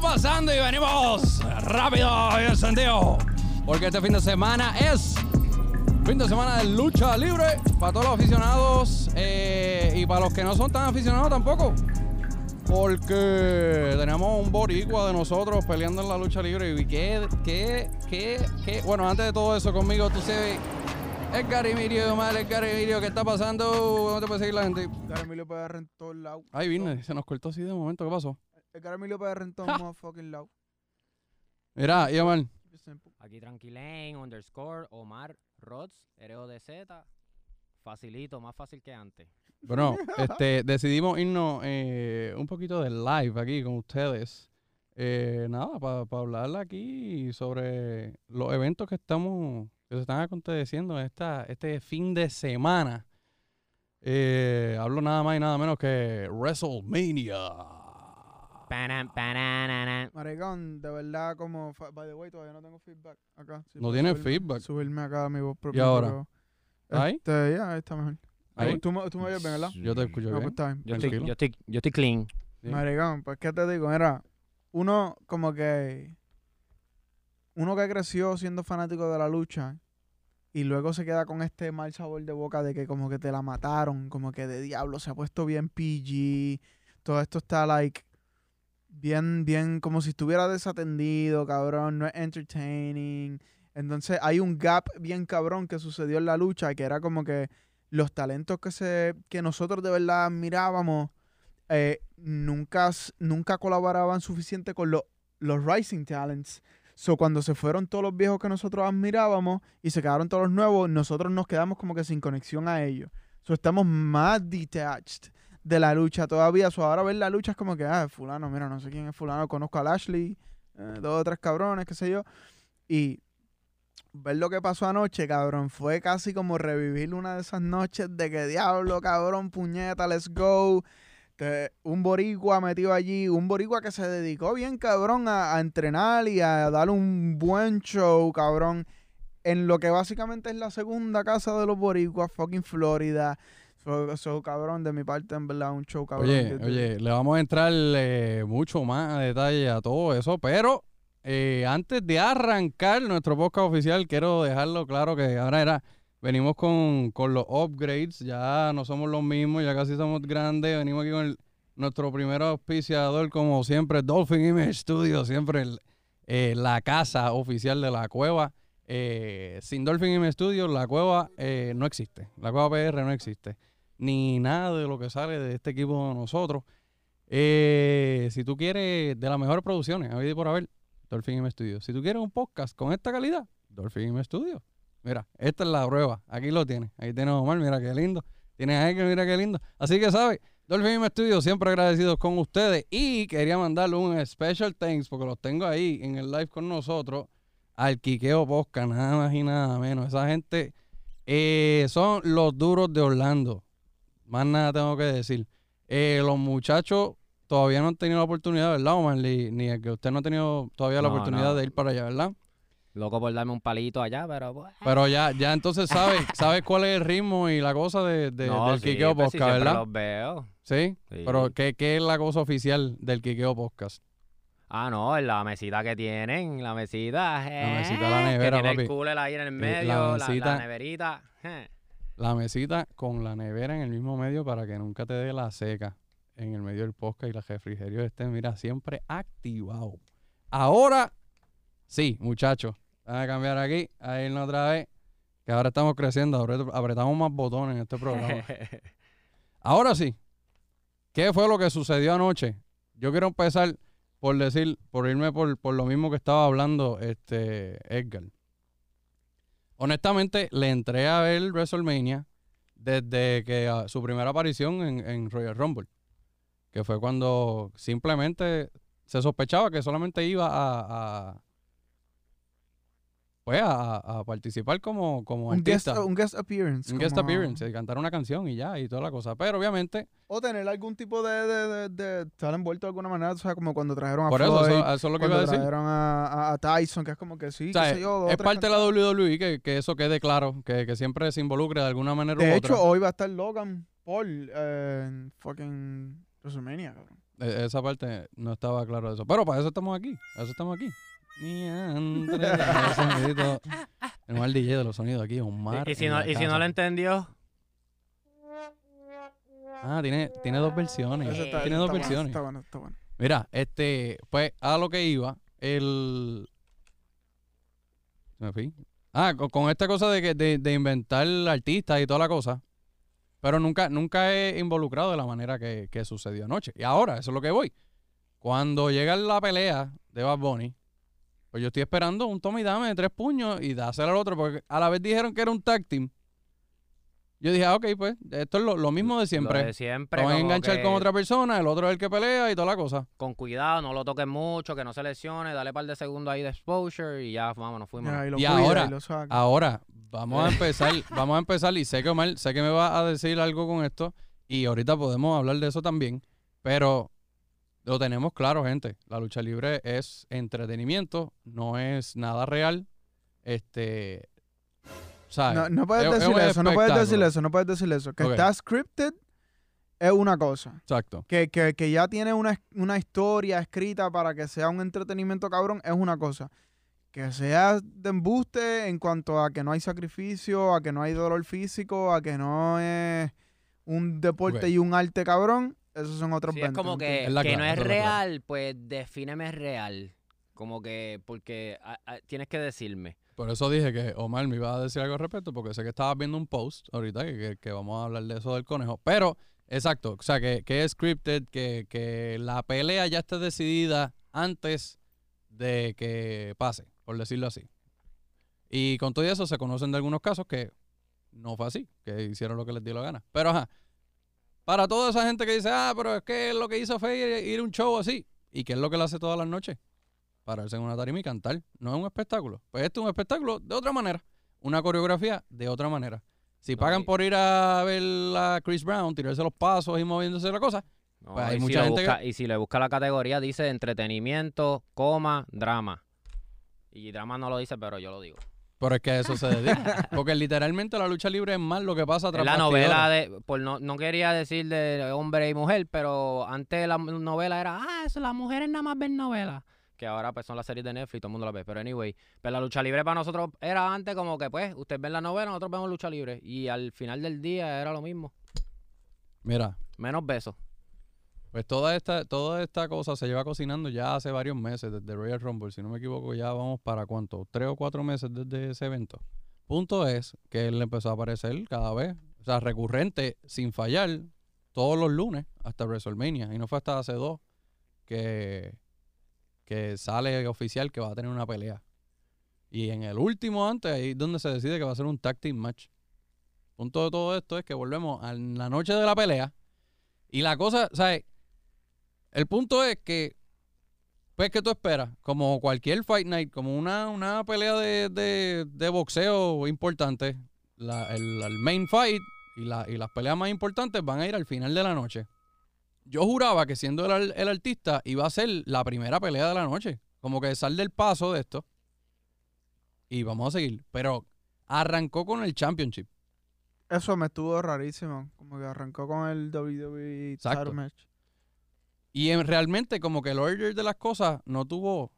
está pasando? Y venimos rápido y encendido. Porque este fin de semana es fin de semana de lucha libre para todos los aficionados eh, y para los que no son tan aficionados tampoco. Porque tenemos un boricua de nosotros peleando en la lucha libre. Y qué, qué, qué, qué. Bueno, antes de todo eso, conmigo tú sabes. Edgar Emilio, mal Edgar Emilio, ¿qué está pasando? ¿Cómo te puede seguir la gente? Edgar Emilio PR en todos lados. Ahí vine, se nos cortó así de momento, ¿qué pasó? Edgar Emilio PR en todos motherfucking lados. Mira, Iamar, Aquí tranquilén, underscore, Omar, Rods, RODZ. Facilito, más fácil que antes. Bueno, este, decidimos irnos eh, un poquito de live aquí con ustedes. Eh, nada, para hablar aquí sobre los eventos que estamos, que se están aconteciendo en esta, este fin de semana. Eh, hablo nada más y nada menos que WrestleMania. Panan, pananana. Maricón, de verdad, como. By the way, todavía no tengo feedback acá. No puedo tiene subirme- feedback. Subirme acá a mi voz propia. ahora? pero, ¿Ahí? Este, ya, ahí está mejor. Ahí. ¿Tú, me- tú me oyes bien, ¿verdad? Yo te escucho No, bien. pues está bien. Yo estoy, yo, estoy, yo estoy clean. Sí. Maricón, pues, ¿qué te digo? Mira, uno como que. Uno que creció siendo fanático de la lucha y luego se queda con este mal sabor de boca de que como que te la mataron, como que de diablo se ha puesto bien PG, todo esto está like bien, bien, como si estuviera desatendido, cabrón, no es entertaining. Entonces hay un gap bien cabrón que sucedió en la lucha, que era como que los talentos que se que nosotros de verdad admirábamos eh, nunca, nunca colaboraban suficiente con lo- los rising talents. So, cuando se fueron todos los viejos que nosotros admirábamos y se quedaron todos los nuevos, nosotros nos quedamos como que sin conexión a ellos. So, estamos más detached de la lucha todavía. So, ahora ver la lucha es como que, ah, fulano, mira, no sé quién es fulano, conozco a Lashley, eh, dos o tres cabrones, qué sé yo. Y ver lo que pasó anoche, cabrón, fue casi como revivir una de esas noches de que diablo, cabrón, puñeta, let's go. Un boricua metido allí, un boricua que se dedicó bien, cabrón, a, a entrenar y a dar un buen show, cabrón, en lo que básicamente es la segunda casa de los boricuas, fucking Florida. So, so, cabrón, de mi parte, en verdad, un show, cabrón. Oye, que- oye, le vamos a entrar eh, mucho más a detalle a todo eso, pero eh, antes de arrancar nuestro podcast oficial, quiero dejarlo claro que ahora era, venimos con, con los upgrades, ya no somos los mismos, ya casi somos grandes, venimos aquí con el- nuestro primer auspiciador, como siempre, Dolphin Image Studio, siempre el- eh, la casa oficial de la cueva. Eh, sin Dolphin Image Studio, la cueva eh, no existe, la cueva PR no existe ni nada de lo que sale de este equipo de nosotros. Eh, si tú quieres de las mejores producciones, habido y por haber, Dolphin M Studio. Si tú quieres un podcast con esta calidad, Dolphin M Studio. Mira, esta es la prueba. Aquí lo tienes. Ahí tienes a Omar, mira qué lindo. Tienes a Edgar, mira qué lindo. Así que, ¿sabes? Dolphin M Studio, siempre agradecidos con ustedes. Y quería mandarle un special thanks, porque los tengo ahí en el live con nosotros, al Quiqueo Posca, nada más y nada menos. Esa gente eh, son los duros de Orlando. Más nada tengo que decir. Eh, los muchachos todavía no han tenido la oportunidad, ¿verdad, Omar? Ni, ni el que usted no ha tenido todavía la oportunidad no. de ir para allá, ¿verdad? Loco por darme un palito allá, pero... pues, Pero ya, ya entonces sabes, sabes cuál es el ritmo y la cosa de, de- no, del sí, Quiqueo pues, Podcast, siempre ¿verdad? los veo. ¿Sí? Sí. Pero ¿qué, ¿qué es la cosa oficial del Quiqueo Podcast? Ah, no, en la mesita que tienen, la mesita. eh, mesita de la nevera, que tiene papi. el cooler ahí en el Eh, medio, la la, la mesita. neverita. eh. La mesita con la nevera en el mismo medio para que nunca te dé la seca en el medio del podcast y los refrigerios estén, mira, siempre activados. Ahora, sí, muchachos, vamos a cambiar aquí, a irnos otra vez, que ahora estamos creciendo, apret- apretamos más botones en este programa. Ahora sí, ¿qué fue lo que sucedió anoche? Yo quiero empezar por decir, por irme por, por lo mismo que estaba hablando este Edgar. Honestamente, le entré a ver WrestleMania desde que ah, su primera aparición en, Royal Rumble, que fue cuando simplemente se sospechaba que solamente iba a- pues a, a participar como, como un, guest, artista. un guest appearance. Un guest como- appearance, y cantar una canción y ya, y toda la cosa. Pero obviamente, O tener algún tipo de, de, de, de estar envuelto de alguna manera, o sea, como cuando trajeron a por eso, Floyd, eso, eso es lo que iba a decir. trajeron a, a- a Tyson, que es como que sí, O sea, qué sé yo, es parte de la canciones. WWE que, que eso quede claro, que, que siempre se involucre de alguna manera u De otra. hecho, hoy va a estar Logan Paul eh, en fucking WrestleMania, cabrón. E- Esa parte no estaba claro de eso. Pero para eso estamos aquí. Para eso estamos aquí. Ni Andrés, el sonidito. Tenemos al DJ de los sonidos aquí, Omar. Y, y si no, y si no lo entendió, Ah, tiene, tiene dos versiones. Eso está- tiene está dos bueno, versiones. Está bueno, está bueno. Mira, este, pues a lo que iba, el... Me fui. Ah, con, con esta cosa de, que, de, de inventar artistas y toda la cosa, pero nunca, nunca he involucrado de la manera que, que sucedió anoche. Y ahora, eso es lo que voy. Cuando llega la pelea de Bad Bunny, pues yo estoy esperando un toma y dame de tres puños y dáselo al otro, porque a la vez dijeron que era un tag team. Yo dije, ah, ok, pues esto es lo, lo mismo de siempre. lo de siempre. Lo van a enganchar que con otra persona, el otro es el que pelea y toda la cosa. Con cuidado, no lo toques mucho, que no se lesione, dale un par de segundos ahí de exposure y ya, vámonos, fuimos. Ya, y lo Y cuida ahora- y lo saca. Ahora, vamos a empezar, vamos a empezar y sé que Omar, sé que me va a decir algo con esto y ahorita podemos hablar de eso también, pero lo tenemos claro, gente. La lucha libre es entretenimiento, no es nada real. Este, ¿sabes? No, no puedes Es- es decir eso, no puedes decir eso, no puedes decir eso. Que está scripted es una cosa. Exacto. Que, que, que ya tiene una, una historia escrita para que sea un entretenimiento cabrón es una cosa. Que sea de embuste en cuanto a que no hay sacrificio, a que no hay dolor físico, a que no es un deporte y un arte cabrón, esos son otros es 20, como ¿me que, Es que no clave, es es clave. real, pues defíneme real. Como que, porque ah, ah, tienes que decirme. Por eso dije que Omar me iba a decir algo al respecto, porque sé que estabas viendo un post ahorita que, que- que vamos a hablar de eso del conejo. Pero, exacto, o sea, que, que es scripted, que, que la pelea ya esté decidida antes de que pase, por decirlo así. Y con todo eso se conocen de algunos casos que no fue así, que hicieron lo que les dio la gana. Pero, ajá, para toda esa gente que dice, ah, pero es que lo que hizo fue ir, ir a un show así, ¿y qué es lo que él hace todas las noches? pararse en una tarima y cantar. No es un espectáculo. Pues este es un espectáculo de otra manera. Una coreografía de otra manera. Si No, pagan y- por ir a ver a Chris Brown, tirarse los pasos y moviéndose la cosa, No, Pues hay y, mucha si gente que- y si le busca la categoría, dice entretenimiento, coma, drama. Y drama no lo dice, pero yo lo digo. Pero es que a eso se dedica. Porque literalmente la lucha libre es más lo que pasa tras la novela de, por no, no quería decir de hombre y mujer, pero antes la novela era, ah, eso, las mujeres nada más ven novelas. Que ahora pues son las series de Netflix, todo el mundo las ve. Pero anyway, pues la lucha libre para nosotros era antes como que pues, ustedes ven la novela, nosotros vemos lucha libre. Y al final del día era lo mismo. Mira, Menos besos. Pues toda esta, toda esta cosa se lleva cocinando ya hace varios meses, desde Royal Rumble. Si no me equivoco, ya vamos para cuánto, tres o cuatro meses desde ese evento. Punto es que él empezó a aparecer cada vez, o sea, recurrente, sin fallar, todos los lunes hasta WrestleMania. Y no fue hasta hace dos que, que sale oficial que va a tener una pelea. Y en el último antes, ahí es donde se decide que va a ser un tag match. Punto de todo esto es que volvemos a la noche de la pelea. Y la cosa, ¿sabes? El punto es que, pues, ¿qué tú esperas? Como cualquier fight night, como una, una pelea de, de, de boxeo importante, la- el, el main fight y, la, y las peleas más importantes van a ir al final de la noche. Yo juraba que siendo el, el artista iba a ser la primera pelea de la noche. Como que sal del paso de esto. Y vamos a seguir. Pero arrancó con el championship. Eso me estuvo rarísimo. Como que arrancó con el WWE Exacto. title match. Y en- realmente como que el order de las cosas no tuvo...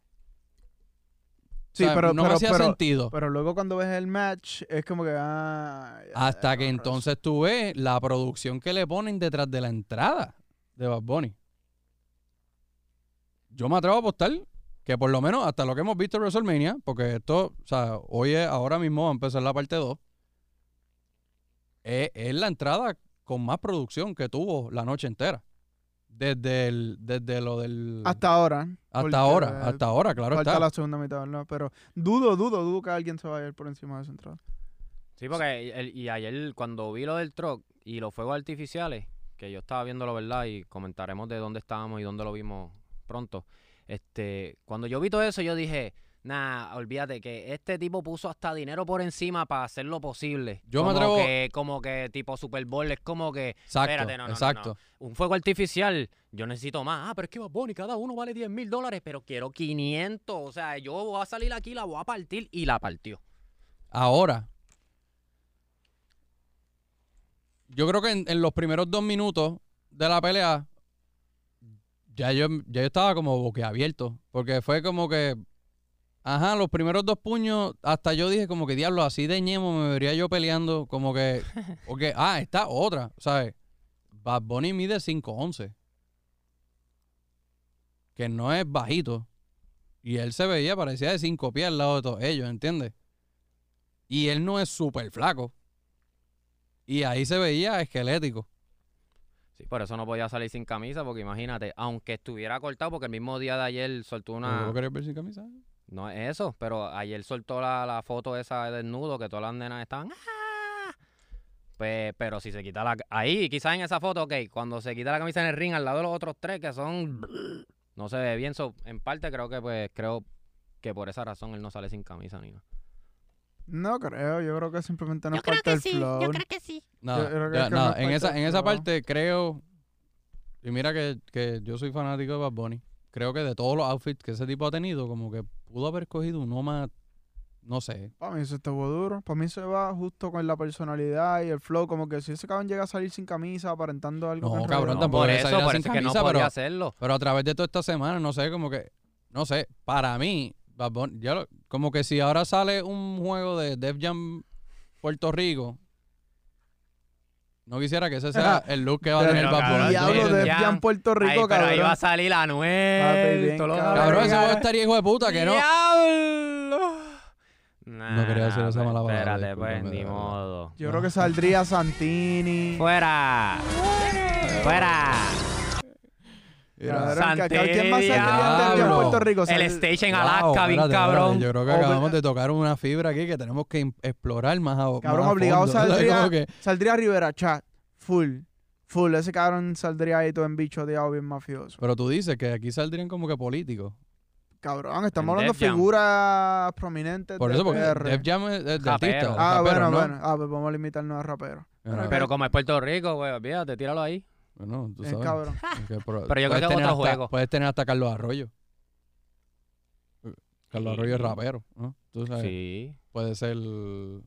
Sí, o sea, pero, no pero, me hacía pero, sentido. pero luego cuando ves el match, es como que. Ah, Hasta que entonces tú ves la producción que le ponen detrás de la entrada de Bad Bunny. Yo me atrevo a apostar que por lo menos hasta lo que hemos visto en WrestleMania, porque esto, o sea, hoy es- ahora mismo va a empezar la parte 2, es, es la entrada con más producción que tuvo la noche entera. Desde, el, desde lo del... Hasta ahora. hasta ahora, hasta ahora, claro Falta está. la segunda mitad, ¿no? Pero dudo, dudo, dudo que alguien se vaya a ir por encima de esa entrada. Sí, porque el- y ayer cuando vi lo del truck y los fuegos artificiales, que yo estaba viéndolo, ¿verdad? Y comentaremos de dónde estábamos y dónde lo vimos pronto. Este, cuando yo vi todo eso, yo dije, nah, olvídate que este tipo puso hasta dinero por encima para hacer lo posible. Yo me como atrevo- Que, como que tipo Super Bowl, es como que Exacto, espérate, no, no, no, exacto. un fuego artificial, yo necesito más. Ah, pero es que Bad Bunny, cada uno vale 10 mil dólares, pero quiero 500. O sea, yo voy a salir aquí, la voy a partir y la partió. Ahora, yo creo que en, en los primeros dos minutos de la pelea, ya yo, ya yo estaba como boquiabierto. Porque fue como que. Ajá, los primeros dos puños, hasta yo dije como que diablo, así de ñemo me vería yo peleando. Como que. Porque, ah, está otra, ¿sabes? Bad Bunny mide 5'11. Que no es bajito. Y él se veía, parecía de 5 pies al lado de todos ellos, ¿entiendes? Y él no es súper flaco. Y ahí se veía esquelético. Sí, por eso no podía salir sin camisa, porque imagínate, aunque estuviera cortado, porque el mismo día de ayer soltó ¿Tú una... lo querías ver sin camisa? No es eso, pero ayer soltó la, la foto esa de desnudo que todas las nenas estaban. ¡ah! Pe- pero si se quita la. Ahí, quizás en esa foto, ok, cuando se quita la camisa en el ring al lado de los otros tres que son. No se ve bien. so, en parte creo que, pues, creo que por esa razón él no sale sin camisa ni nada. No creo, yo creo que simplemente no Yo es creo parte que del sí, flow. yo creo que sí. Nada, creo que ya, es que nada, no en esa, en esa parte creo, y mira que, que yo soy fanático de Bad Bunny, creo que de todos los outfits que ese tipo ha tenido, como que pudo haber escogido uno más, no sé, Para mí eso estuvo duro. Para mí se va justo con la personalidad y el flow. Como que si ese cabrón llega a salir sin camisa, aparentando algo. No, cabrón, tampoco por debe eso, salir por sin que no camisa, podía pero- hacerlo. pero a través de toda esta semana, no sé, como que, no sé, para mí, Bad Bunny, yo como que si ahora sale un juego de Def Jam Puerto Rico, no quisiera que ese sea el look que va a tener Bad cabrón, Bunny. Diablo de. Jam Puerto Rico, Ay, pero cabrón. ahí va a salir Anuel. cabrón. Cabrón, ese juego estaría hijo de puta, que no. ¡Diablo! No quería hacer esa mala palabra, Espérate, pues, ni modo. Yo creo que saldría Santini. ¡Fuera! ¡Fuera! ¿Quién más Jam Diablo. Puerto Rico? El stage en Wow, Alaska, bien espérate, cabrón. Yo creo que acabamos de tocar una fibra aquí que tenemos que explorar más a Cabrón, más obligado saldría, que- saldría Rivera Chat. Full. Full. Ese cabrón saldría ahí todo en bicho de bien mafioso. Pero tú dices que aquí saldrían como que políticos. Cabrón, estamos En hablando de figuras prominentes Por de eso, porque PR. Def Jam es, de Rapero. artista. Ah, rapero, bueno, ¿no? bueno. Ah, pues vamos a limitarnos a raperos. Pero como es Puerto Rico, güey, olvídate, tíralo ahí. Bueno, tú Es sabes. cabrón. Es que por- Pero yo creo puedes que es tener otro hasta- juego. Puedes tener hasta Carlos Arroyo. Carlos Arroyo es rapero, ¿no? Tú sabes, Sí. puede ser...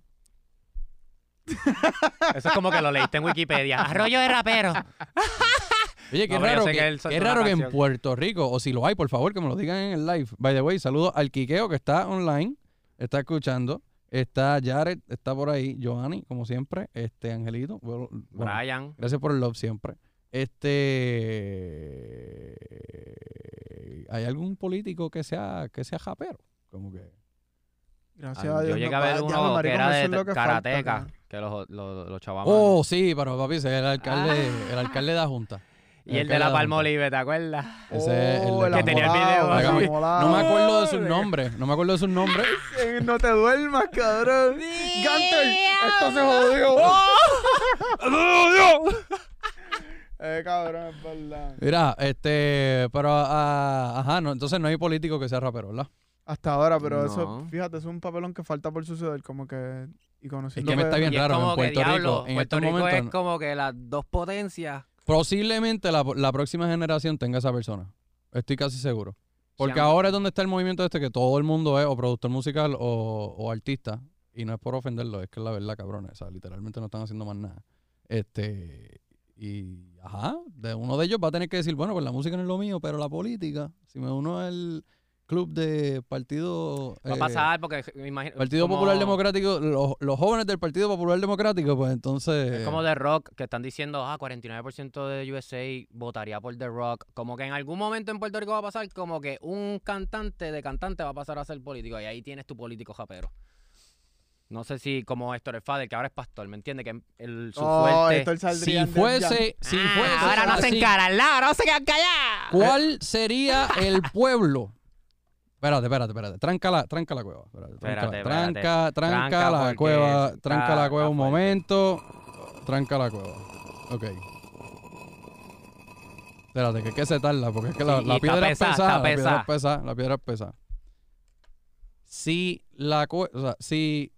Eso es como que lo leíste en Wikipedia. Arroyo de rapero. Oye, qué No, pero yo raro, sé que, que él soltó qué una raro que en canción. Puerto Rico, o si lo hay, por favor, que me lo digan en el live. By the way, saludos al Quiqueo que está online, está escuchando. Está Jared, está por ahí. Giovanni, como siempre. Este, Angelito. Bueno, bueno, Brian. gracias por el love siempre. Este... ¿Hay algún político que sea, que sea japero? Como que... Gracias a Dios. Yo llegué no a ver uno que era de lo que karateca, que los, los, los chavamos. Oh, sí, pero papi, ese es el alcalde, Ah. el alcalde de la Junta. y el de la Palmolive, ¿te acuerdas? Ese es el Oh, que tenía el video. No me acuerdo de sus nombres. No me acuerdo de sus nombres. Eh, No te duermas, cabrón. Gunter, esto se jodió. eh, cabrón, es verdad. Mira, este, pero, ah, ajá, no, entonces no hay político que sea rapero, ¿verdad? Hasta ahora, pero No. eso, fíjate, es un papelón que falta por suceder, como que. Y Es conociendo. que me está bien Y es raro como en que, Puerto diablo, Rico. En Puerto estos Rico momentos, es como que las dos potencias. posiblemente la, la próxima generación tenga esa persona. Estoy casi seguro. Porque Sí, ahora es donde está el movimiento este que todo el mundo es o productor musical o, o artista. Y no es por ofenderlo, es que es la verdad, cabrón. O sea, literalmente no están haciendo más nada. Este. Y, ajá, de uno de ellos va a tener que decir, bueno, pues la música no es lo mío, pero la política, si me uno al club de partido... Va a eh, pasar porque me imagino. Partido como- Popular Democrático, los, los jóvenes del Partido Popular Democrático, pues entonces... Es como The Rock, que están diciendo, ah, 49% de USA votaría por The Rock. Como que en algún momento en Puerto Rico va a pasar como que un cantante de cantante va a pasar a ser político. Y ahí tienes tu político japero. No sé si como Héctor el Fader, que ahora es pastor, ¿me entiendes? Que el, su Oh, fuerte... si fuese, si Ah, fuese ahora no se así, encaran, ahora no se quedan callados. ¿cuál sería el pueblo? Espérate, espérate, espérate. Tranca la, tranca la cueva. Espérate, tranca, Espérate, tranca, tranca, Tranca la cueva. está- Tranca la cueva un fuerte. momento. Tranca la cueva. Ok. Espérate, que que se tarda, porque es que la, Sí, piedra es pesada, La piedra es pesada. pesada. La piedra es pesada. Si la cueva, o sea, si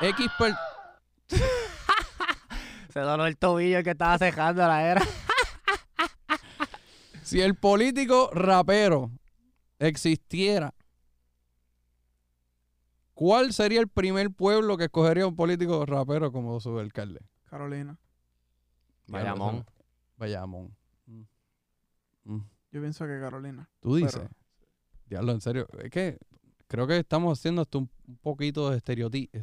X per- Se donó el tobillo que estaba cejando la era. Si el político rapero existiera, ¿cuál sería el primer pueblo que escogería un político rapero como su alcalde? Carolina. Bayamón. Bayamón. Mm. Mm. Yo pienso que Carolina. Tú dices. Pero- Diablo, en serio. Es que creo que estamos haciendo esto un, un poquito de estereotipo.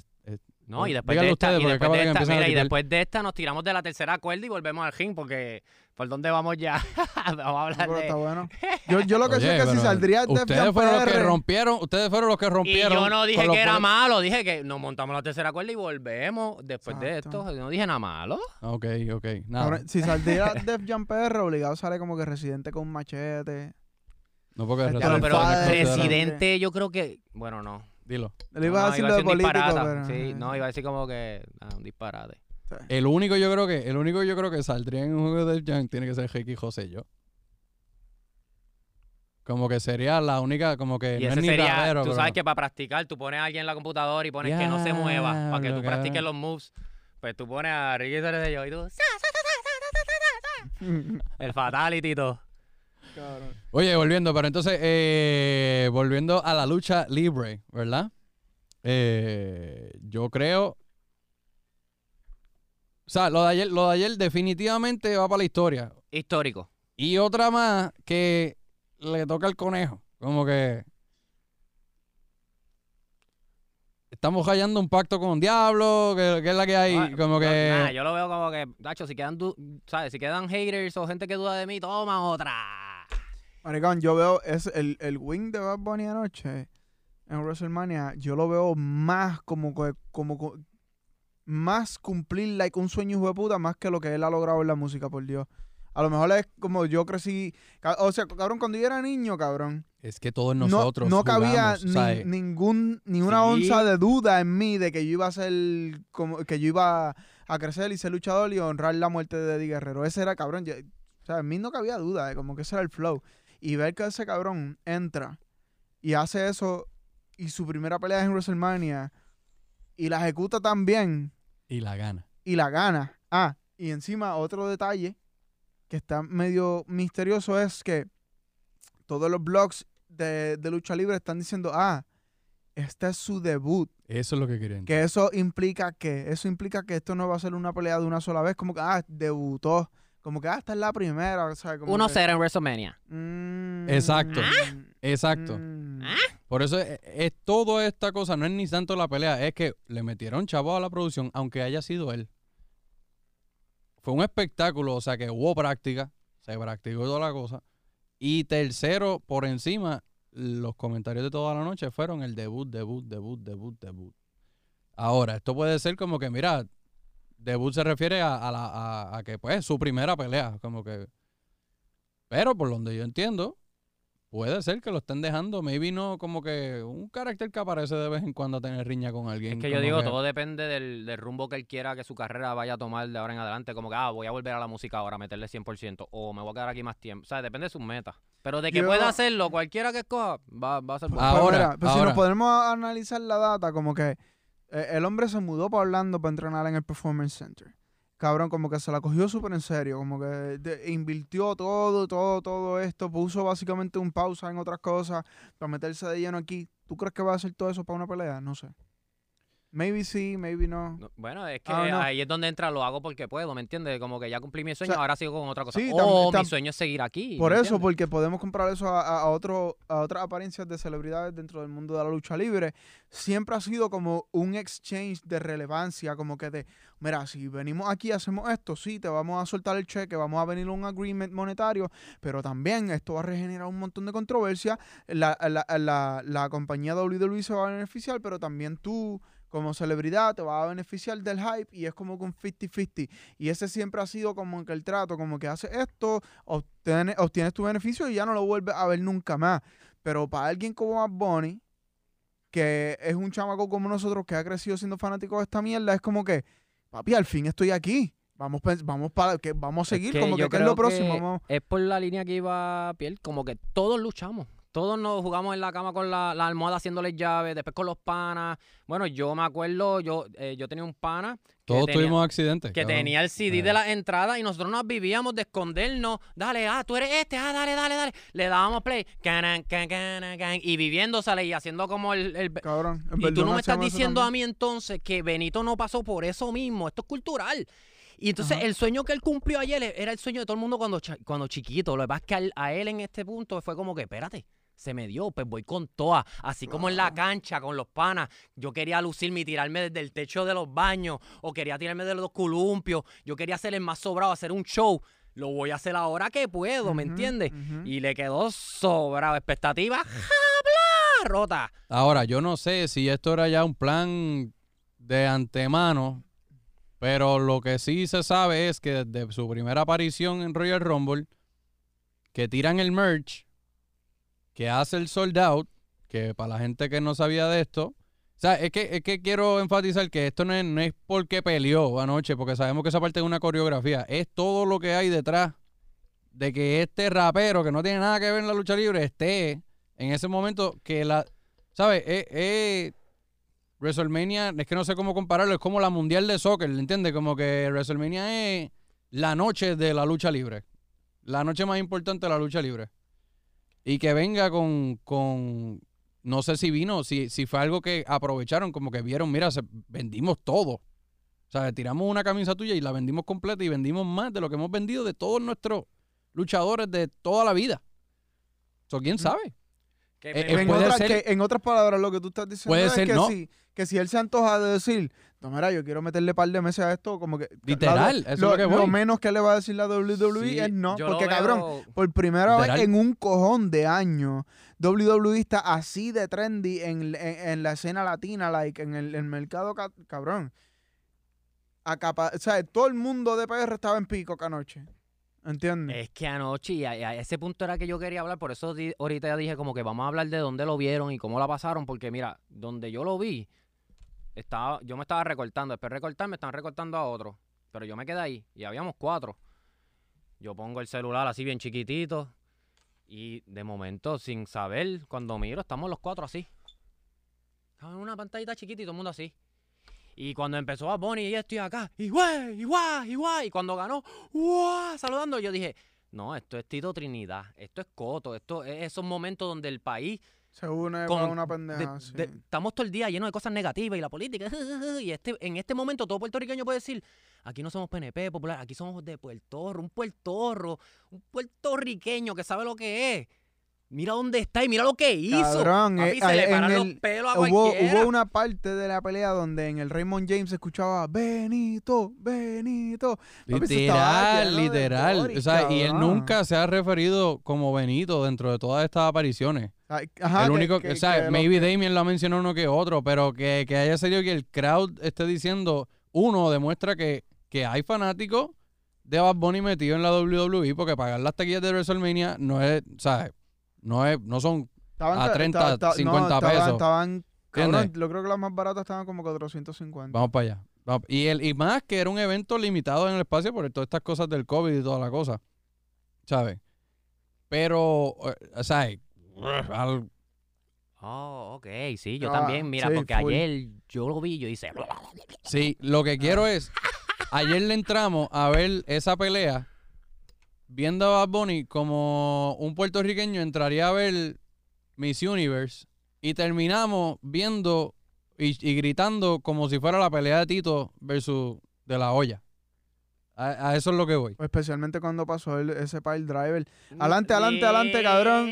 No, y después dígalo de esta, y después de mira, y después de esta nos tiramos de la tercera cuerda y volvemos al ring porque ¿por dónde vamos ya? vamos a hablar Pero de... está bueno. Yo, yo lo que sé es que si saldría Def Ustedes fueron los que rompieron. Ustedes fueron los que Y rompieron. yo no dije los que era malo, dije que nos montamos la tercera cuerda y volvemos después de esto. No dije nada malo. Ok, ok. Nada. Ahora, si saldría Def Jam PR, obligado sale como que residente con un machete. no porque Este, Claro, el pero. Residente yo creo que... Bueno, no. Dilo. Le iba a decir de político. Sí, no, iba a decir como que un disparate. El único yo creo que, el único yo creo que saldría en un juego de Junk tiene que ser Heiki José yo. Como que sería la única, como que y no ese es ni sería, Tú sabes que para practicar, tú pones a alguien en la computadora y pones que no se mueva, para que tú practiques los moves. Pues tú pones a Ricky Cerezo y yo y tú. el fatality y todo. Cabrón. Oye, volviendo, pero entonces, eh, volviendo a la lucha libre, ¿verdad? Eh, yo creo. O sea, lo de ayer, lo de ayer definitivamente va para la historia. Histórico. Y otra más que le toca al conejo. Como que. Estamos hallando un pacto con Diablo, que, que es la que hay. Ah, como yo- que. nah, yo lo veo como que, Nacho, si quedan, du- ¿sabes? Si quedan haters o gente que duda de mí, toma otra. Maricón, yo veo es el, el wing de Bad Bunny anoche en WrestleMania, yo lo veo más como que como, co- más cumplir like un sueño hijo de puta más que lo que él ha logrado en la música, por Dios. A lo mejor es como yo crecí, o sea, cabrón, cuando yo era niño, cabrón, Es que todos no- nosotros. no, cabía jugamos, ni- ningún ni una Sí. onza de duda en mí de que yo iba a ser como que yo iba a crecer y ser luchador y honrar la muerte de Eddie Guerrero. Ese era cabrón, yo- o sea, en mí no cabía duda, eh, como que ese era el flow. Y ver que ese cabrón entra y hace eso y su primera pelea es en WrestleMania y la ejecuta tan bien Y la gana. y la gana. Ah, y encima otro detalle que está medio misterioso es que todos los blogs de, de lucha libre están diciendo, ah, este es su debut. Eso es lo que quería Que eso implica que, eso implica que esto no va a ser una pelea de una sola vez, como que, ah, debutó. Como que, ah, esta es la primera. O sea, como 1-0 en WrestleMania. que, mm, Exacto. Exacto. mm. Por eso es, es toda esta cosa, no es ni tanto la pelea, es que le metieron chavo a la producción, aunque haya sido él. Fue un espectáculo, o sea que hubo práctica, se practicó toda la cosa. Y tercero, por encima, los comentarios de toda la noche fueron el debut, debut, debut, debut, debut. Ahora, esto puede ser como que, mira, debut se refiere a, a la, a, a que, pues, su primera pelea, como que... Pero por donde yo entiendo, Puede ser que lo estén dejando, maybe no como que un carácter que aparece de vez en cuando a tener riña con alguien. Es que yo digo, que- todo depende del, del rumbo que él quiera que su carrera vaya a tomar de ahora en adelante. Como que, ah, voy a volver a la música ahora, meterle 100%, o me voy a quedar aquí más tiempo. O sea, depende de sus metas. Pero de que Yo- pueda hacerlo, cualquiera que escoja, va, va a ser bueno. Ah, Pues Ahora, mira, pues si ahora. nos podemos analizar la data, como que eh, el hombre se mudó para Orlando para entrenar en el Performance Center. Cabrón, como que se la cogió súper en serio, como que invirtió todo, todo, todo esto, puso básicamente un pausa en otras cosas para meterse de lleno aquí. ¿Tú crees que va a hacer todo eso para una pelea? No sé. Maybe sí, maybe no. No, Bueno, es que Ah, no. ahí es donde entra, lo hago porque puedo, ¿me entiendes? Como que ya cumplí mi sueño, sea, ahora sigo con otra cosa. sí, o también- mi sueño es seguir aquí. Por ¿me eso, entiendes? porque podemos comprar eso a, a- a otro, a otras apariencias de celebridades dentro del mundo de la lucha libre. Siempre ha sido como un exchange de relevancia, como que de, mira, si venimos aquí hacemos esto, sí, te vamos a soltar el cheque, vamos a venir a un agreement monetario, pero también esto va a regenerar un montón de controversia. La, la, la, la compañía WWE se va a beneficiar, pero también tú como celebridad te vas a beneficiar del hype y es como con 50-50. Y ese siempre ha sido como que el trato, como que haces esto, obtienes, obtienes tu beneficio y ya no lo vuelves a ver nunca más. Pero para alguien como Bad Bunny, que es un chamaco como nosotros que ha crecido siendo fanático de esta mierda, es como que, papi, al fin estoy aquí. Vamos, vamos para que vamos a Es seguir, que como que, ¿qué es lo próximo. que Vamos- Es por la línea que iba Piel, como que todos luchamos. Todos nos jugamos en la cama con la, la almohada haciéndole llaves, después con los panas. Bueno, yo me acuerdo, yo, eh, yo tenía un pana que Todos tenía- tuvimos accidentes. que cabrón. tenía el CD Eh. de la entrada y nosotros nos vivíamos de escondernos. Dale, ah, tú eres este, ah, dale, dale, dale. Le dábamos play, canan, can, can, can, y viviéndosele y haciendo como el... el- Cabrón. en y tú no me estás diciendo a mí entonces que Benito no pasó por eso mismo. Esto es cultural. Y entonces Ajá. el sueño que él cumplió ayer e- era el sueño de todo el mundo cuando, cuando chiquito. Lo que pasa es que a él, a él en este punto fue como que, espérate, se me dio, pues voy con toa. Así como en la cancha con los panas. Yo quería lucirme y tirarme desde el techo de los baños o quería tirarme de los columpios. Yo quería ser el más sobrado, hacer un show. Lo voy a hacer ahora que puedo, ¿me Ujú, entiendes? Y le quedó sobrado. Expectativa ¡jabla! rota. Ahora, yo no sé si esto era ya un plan de antemano, pero lo que sí se sabe es que desde su primera aparición en Royal Rumble, que tiran el merch, que hace el sold out, que para la gente que no sabía de esto, o sea, es que, es que quiero enfatizar que esto no es, no es porque peleó anoche, porque sabemos que esa parte es una coreografía, es todo lo que hay detrás de que este rapero que no tiene nada que ver en la lucha libre esté en ese momento que la, ¿sabes? Eh, eh, WrestleMania, es que no sé cómo compararlo, es como la mundial de soccer, ¿entiendes? Como que WrestleMania es la noche de la lucha libre, la noche más importante de la lucha libre. Y que venga con, con no sé si vino, si, si fue algo que aprovecharon, como que vieron, mira, se- vendimos todo. O sea, tiramos una camisa tuya y la vendimos completa y vendimos más de lo que hemos vendido de todos nuestros luchadores de toda la vida. So, ¿Quién sabe? Que Eh, eh, en, ser- que- en otras palabras, lo que tú estás diciendo Puede es ser, que, no. si, que si él se antoja de decir, no, mira, yo quiero meterle par de meses a esto, como que... Literal, la- eso es lo, lo que voy. menos que le va a decir la WWE Sí, es no, porque veo- cabrón, por primera Literal. vez en un cojón de años, WWE está así de trendy en, en- en la escena latina, like, en el, el mercado, ca- cabrón. Acapa- o sea, todo el mundo de PR estaba en pico anoche. ¿Entiendes? Es que anoche, y a, ese punto era que yo quería hablar, por eso di- ahorita ya dije como que vamos a hablar de dónde lo vieron y cómo la pasaron, porque mira, donde yo lo vi, estaba, yo me estaba recortando, después de recortar me estaban recortando a otro, pero yo me quedé ahí y habíamos cuatro. Yo pongo el celular así bien chiquitito y de momento, sin saber, cuando miro, estamos los cuatro así. Estamos en una pantallita chiquita y todo el mundo así. Y cuando empezó a Bonnie y estoy acá, y güey, y guay, y guay, y cuando ganó, ¡Wow! Saludando, yo dije, no, esto es Tito Trinidad, esto es Coto, esto es esos momentos donde el país, Se une con- para una de- pendeja. sí. de- estamos todo el día llenos de cosas negativas y la política, y este, en este momento todo puertorriqueño puede decir, aquí no somos PNP popular, aquí somos de Puerto Rico, un puertorro, un puertorriqueño que sabe lo que es. Mira dónde está y mira lo que hizo. Cabrón, Papi, eh, se le en paran los el- pelos a Hubo, cualquiera. hubo una parte de la pelea donde en el Raymond James se escuchaba Benito, Benito. Papi, Literal, literal. o sea, y él nunca se ha referido como Benito dentro de todas estas apariciones. Ajá, el único que- que, o sea, que maybe Damien lo ha mencionado uno que otro, pero que, que haya sido que el crowd esté diciendo, uno, demuestra que, que hay fanáticos de Bad Bunny metido en la WWE, porque pagar las taquillas de WrestleMania no es, ¿sabes? No es, no son estaban a ca- 30, esta- esta- 50 estaban- pesos. Estaban, cabrón, yo creo que las más baratas estaban como 450. Vamos para allá. Vamos- Y, el, y más que era un evento limitado en el espacio por todas estas cosas del COVID y toda la cosa. ¿Sabes? Pero, eh, sea, al- Oh, ok, sí, yo Ah, también, mira, sí, porque ayer yo lo vi y yo hice... sí, lo que quiero es, ayer le entramos a ver esa pelea, viendo a Bad Bunny como un puertorriqueño entraría a ver Miss Universe y terminamos viendo y, y gritando como si fuera la pelea de Tito versus de la olla. A, a eso es lo que voy. Especialmente cuando pasó el- ese pile driver. Adelante, adelante, adelante, cabrón.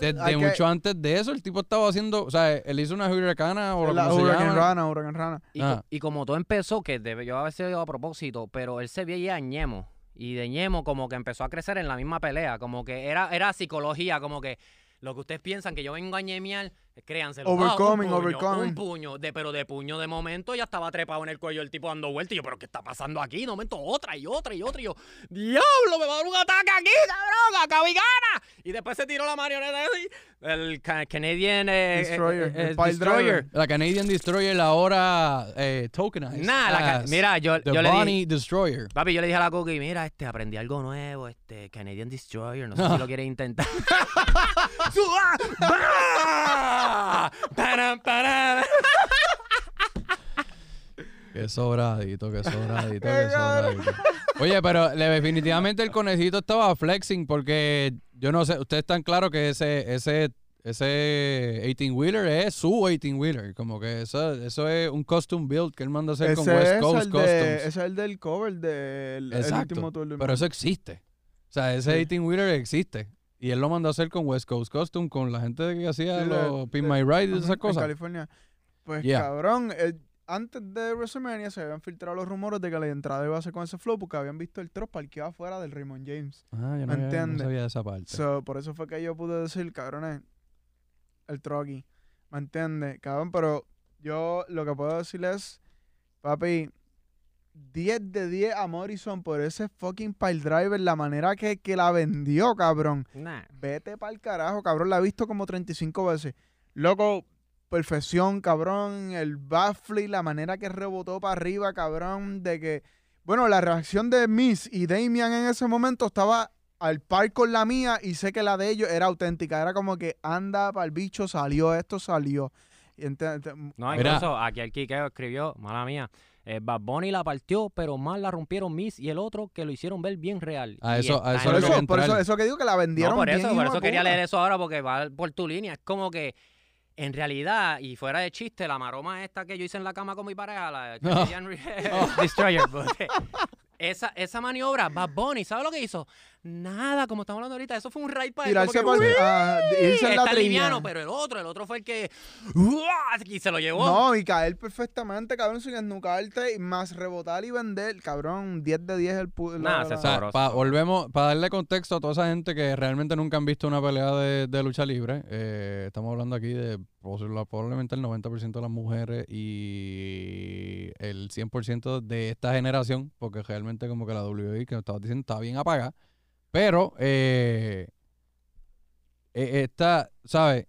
Desde Hay que- mucho antes de eso, el tipo estaba haciendo, o sea, él hizo una huracana o lo La llama. Rana, Hurricane Rana. Y, co- Ah. y como todo empezó, que debió haber sido a propósito, pero él se veía ñemo. Y de ñemo como que empezó a crecer en la misma pelea. Como que era, era psicología, como que lo que ustedes piensan que yo vengo a ñemear, créanselo. Ah, un Overcoming, puño, overcoming. Un puño, de, pero de puño de momento ya estaba trepado en el cuello el tipo dando vueltas. Y yo, pero ¿qué está pasando aquí? De momento otra y otra y otra. Y yo, diablo, me va a dar un ataque aquí, cabrón, acá y gana. Y después se tiró la marioneta así, el ca- Canadian eh, eh, Destroyer, eh, el pile Destroyer. La Canadian Destroyer ahora eh, tokenized. Nah, la mira, yo, The yo le dije, Destroyer. papi, yo le dije a la Cookie, mira, este, aprendí algo nuevo, este, Canadian Destroyer, no sé si lo quieres intentar. Qué sobradito, qué sobradito, Qué sobradito. Oye, pero le- definitivamente el conejito estaba flexing porque yo no sé, ustedes están claros que ese, ese ese 18-wheeler es su 18-wheeler. Como que eso, eso es un custom build que él manda a hacer con Ese West es, Coast el Customs. de, ese es el del cover del el Exacto, último tour del Pero eso existe. O sea, ese Sí. 18-wheeler existe. Y él lo mandó a hacer con West Coast Custom, con la gente que hacía Sí, los Pin My Ride y esas En cosas. California. Pues Yeah. cabrón, eh, antes de WrestleMania se habían filtrado los rumores de que la entrada iba a ser con ese flow porque habían visto el truck parqueado afuera del Raymond James. Ah, yo no, ¿Me había- no sabía esa parte. So, por eso fue que yo pude decir, cabrones, el truck aquí. ¿Me entiendes? Cabrón, pero yo lo que puedo decir es, papi, 10 de 10 a Morrison por ese fucking pile driver, la manera que, que la vendió, cabrón. Nah. Vete para el carajo, cabrón. La he visto como 35 veces. Loco, perfección, cabrón. El baffle, la manera que rebotó para arriba, cabrón. De que. Bueno, la reacción de Miss y Damian en ese momento estaba al par con la mía y sé que la de ellos era auténtica. Era como que anda para el bicho, salió esto, salió. Y ente- ente- No, Mira. incluso aquí el Quiqueo escribió, mala mía, eh, Bad Bunny la partió, pero más la rompieron Miss y el otro que lo hicieron ver bien real. A Y eso- a en eso eso, por eso, que digo que la vendieron No, por bien, eso, por eso quería puta. leer eso ahora porque va por tu línea. Es como que, en realidad, y fuera de chiste, la maroma esta que yo hice en la cama con mi pareja, la Canadian Re- Destroyer, esa, esa maniobra, Bad Bunny, ¿sabes lo que hizo? Nada, como estamos hablando ahorita, eso fue un raid para él. como Tirarse que, por "Uy, ah, irse en la está triña. liviano, pero el otro, el otro fue el que ¡uah! y se lo llevó. No, y caer perfectamente, cabrón, sin esnucarte, y más rebotar y vender, cabrón, 10 de 10 el pu- Nah, la- se la- O sea, Sabroso. pa- volvemos, para darle contexto a toda esa gente que realmente nunca han visto una pelea de, de lucha libre, eh, estamos hablando aquí de probablemente el 90% de las mujeres y el 100% de esta generación, porque realmente como que la WWE, que estaba diciendo, está bien apagada, pero eh, eh, está, ¿sabes?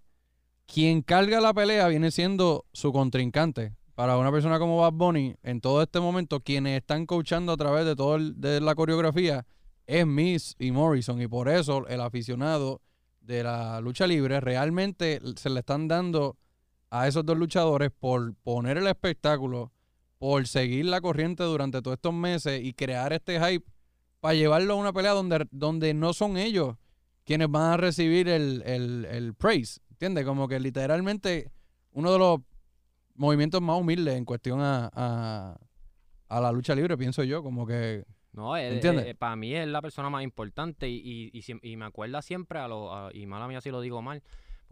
Quien carga la pelea viene siendo su contrincante. Para una persona como Bad Bunny, en todo este momento, quienes están coachando a través de toda la coreografía es Miss y Morrison. Y por eso el aficionado de la lucha libre realmente se le están dando a esos dos luchadores por poner el espectáculo, por seguir la corriente durante todos estos meses y crear este hype para llevarlo a una pelea donde, donde no son ellos quienes van a recibir el, el, el praise. ¿Entiendes? Como que literalmente uno de los movimientos más humildes en cuestión a, a, a la lucha libre, pienso yo, como que... No, él, ¿Entiendes? eh, para mí es la persona más importante y, y, y, me acuerda siempre a lo, a- y mala mía si lo digo mal,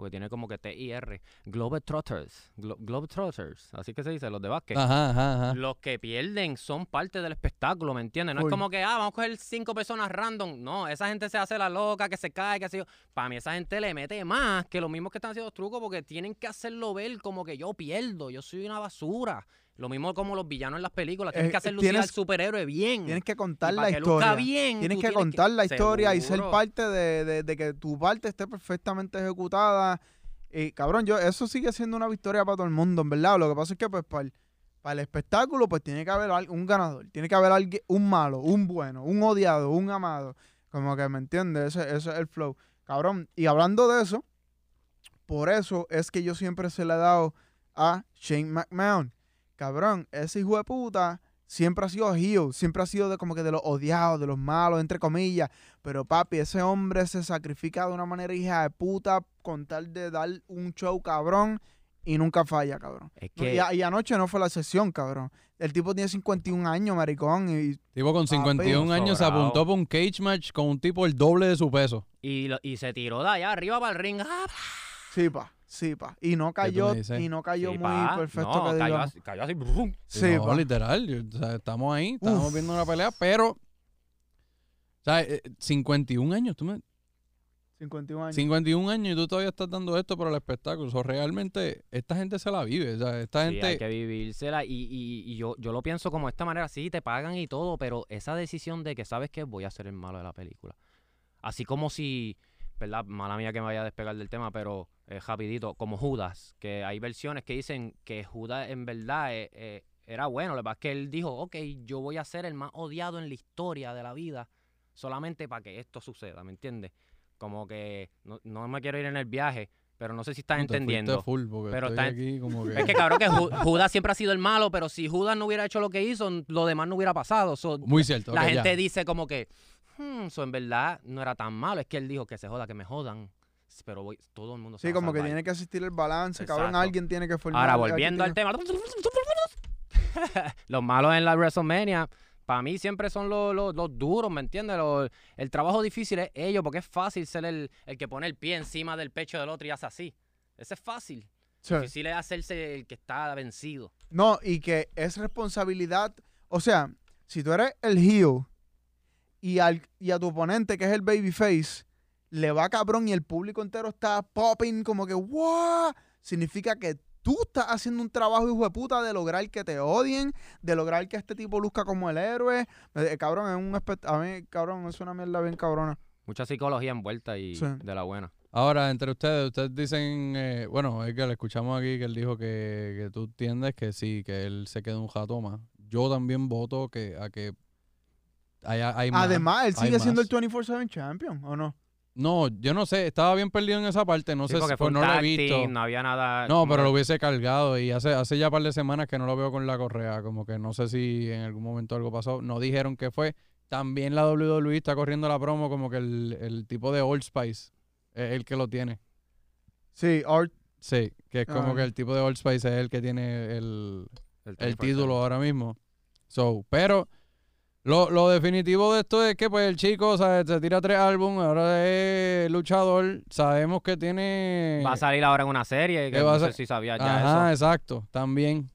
porque tiene como que T-I-R, Globetrotters, Glo Globetrotters, así que se dice, los de básquet. Ajá, ajá, ajá. Los que pierden son parte del espectáculo, ¿me entiendes? No es como que, ah, vamos a coger cinco personas random. No, esa gente se hace la loca, que se cae, que así. Para mí, esa gente le mete más que los mismos que están haciendo trucos porque tienen que hacerlo ver como que yo pierdo, yo soy una basura. Lo mismo como los villanos en las películas, tienen Eh, que hacer lucir tienes- al superhéroe bien. Tienes que contar la que historia. bien, Tienes que contar la historia y ser parte de, de- de que tu parte esté perfectamente ejecutada. Y cabrón, yo eso sigue siendo una victoria para todo el mundo, en verdad. Lo que pasa es que pues para el, para el espectáculo pues tiene que haber un ganador, tiene que haber alguien, un malo, un bueno, un odiado, un amado. Como que me entiendes, ese, ese es el flow. Cabrón, y hablando de eso, por eso es que yo siempre se le he dado a Shane McMahon. Cabrón, ese hijo de puta siempre ha sido heel, siempre ha sido de como que de los odiados, de los malos, entre comillas. Pero papi, ese hombre se sacrifica de una manera hija de puta con tal de dar un show cabrón y nunca falla, cabrón. Es Y, que a- y anoche no fue la sesión, cabrón. El tipo tiene 51 años, maricón, y Tipo con 51 años se apuntó para un cage match con un tipo el doble de su peso. y, lo- y se tiró de allá arriba para el ring. ¡Ah! sí, pa, sí, pa. Y no cayó, y no cayó Sí, muy pa. perfecto No, que cayó digamos. así, cayó así, brum. Sí, no, pa. literal. yo- o sea, estamos ahí, estamos Uf. viendo una pelea, pero... O sea, eh, 51 años, tú me, 51 años. 51 años y tú todavía estás dando esto por el espectáculo. O sea, realmente esta gente se la vive. O sea, esta Sí, gente... hay que vivírsela y, y- y yo, yo lo pienso como de esta manera, sí, te pagan y todo, pero esa decisión de que, ¿sabes qué? Voy a ser el malo de la película. Así como si, ¿verdad? Mala mía que me vaya a despegar del tema, pero eh, rapidito, como Judas, que hay versiones que dicen que Judas en verdad eh, eh, era bueno, lo que pasa es que él dijo, ok, yo voy a ser el más odiado en la historia de la vida solamente para que esto suceda, ¿me entiendes? Como que no, no me quiero ir en el viaje, pero no sé si estás No, entendiendo. full Pero estoy está- aquí como que... Es que cabrón que Ju- Judas siempre ha sido el malo, pero si Judas no hubiera hecho lo que hizo, lo demás no hubiera pasado. So, Muy cierto. la gente ya. dice como que, hmm, so en verdad no era tan malo. Es que él dijo que se joda, que me jodan. pero voy- todo el mundo se Sí, va a como que salvar. tiene que asistir el balance, cabrón. Exacto. Alguien tiene que formar. Ahora, volviendo al tema. los malos en la WrestleMania, para mí siempre son los, los- los duros, ¿me entiendes? Los- el trabajo difícil es ellos, porque es fácil ser el, el que pone el pie encima del pecho del otro y hace así. Ese es fácil. Sí. Difícil es hacerse el que está vencido. No, y que es responsabilidad. O sea, si tú eres el heel y, al, y a tu oponente, que es el babyface, le va cabrón y el público entero está popping como que ¡wow! Significa que tú estás haciendo un trabajo, hijo de puta, de lograr que te odien, de lograr que este tipo luzca como el héroe. Eh, cabrón, es un espect- A mí, cabrón, es una mierda bien cabrona. Mucha psicología envuelta y Sí. de la buena. Ahora, entre ustedes, ustedes dicen, eh, bueno, es que le escuchamos aquí que él dijo que, que tú entiendes que sí, que él se queda un jato más. Yo también voto que a que haya, hay más. Además, él sigue siendo el más. 24-7 champion, ¿o no? No, yo no sé, estaba bien perdido en esa parte, no Sí, sé si fue pues, un no lo he visto. no había nada. No, como pero lo hubiese cargado y hace, hace ya par de semanas que no lo veo con la correa, como que no sé si en algún momento algo pasó, no dijeron que fue. También la WWE está corriendo la promo como que el, el tipo de Old Spice es el que lo tiene. Sí, Art. Sí, que es como Ah. que el tipo de Old Spice es el que tiene el, el el 24/7. título ahora mismo. So, pero lo, lo definitivo de esto es que pues el chico se tira tres álbumes, ahora es luchador, sabemos que tiene... Va a salir ahora en una serie, que ¿Qué va a no sé ser? si sabías ya Ajá, eso. exacto, también.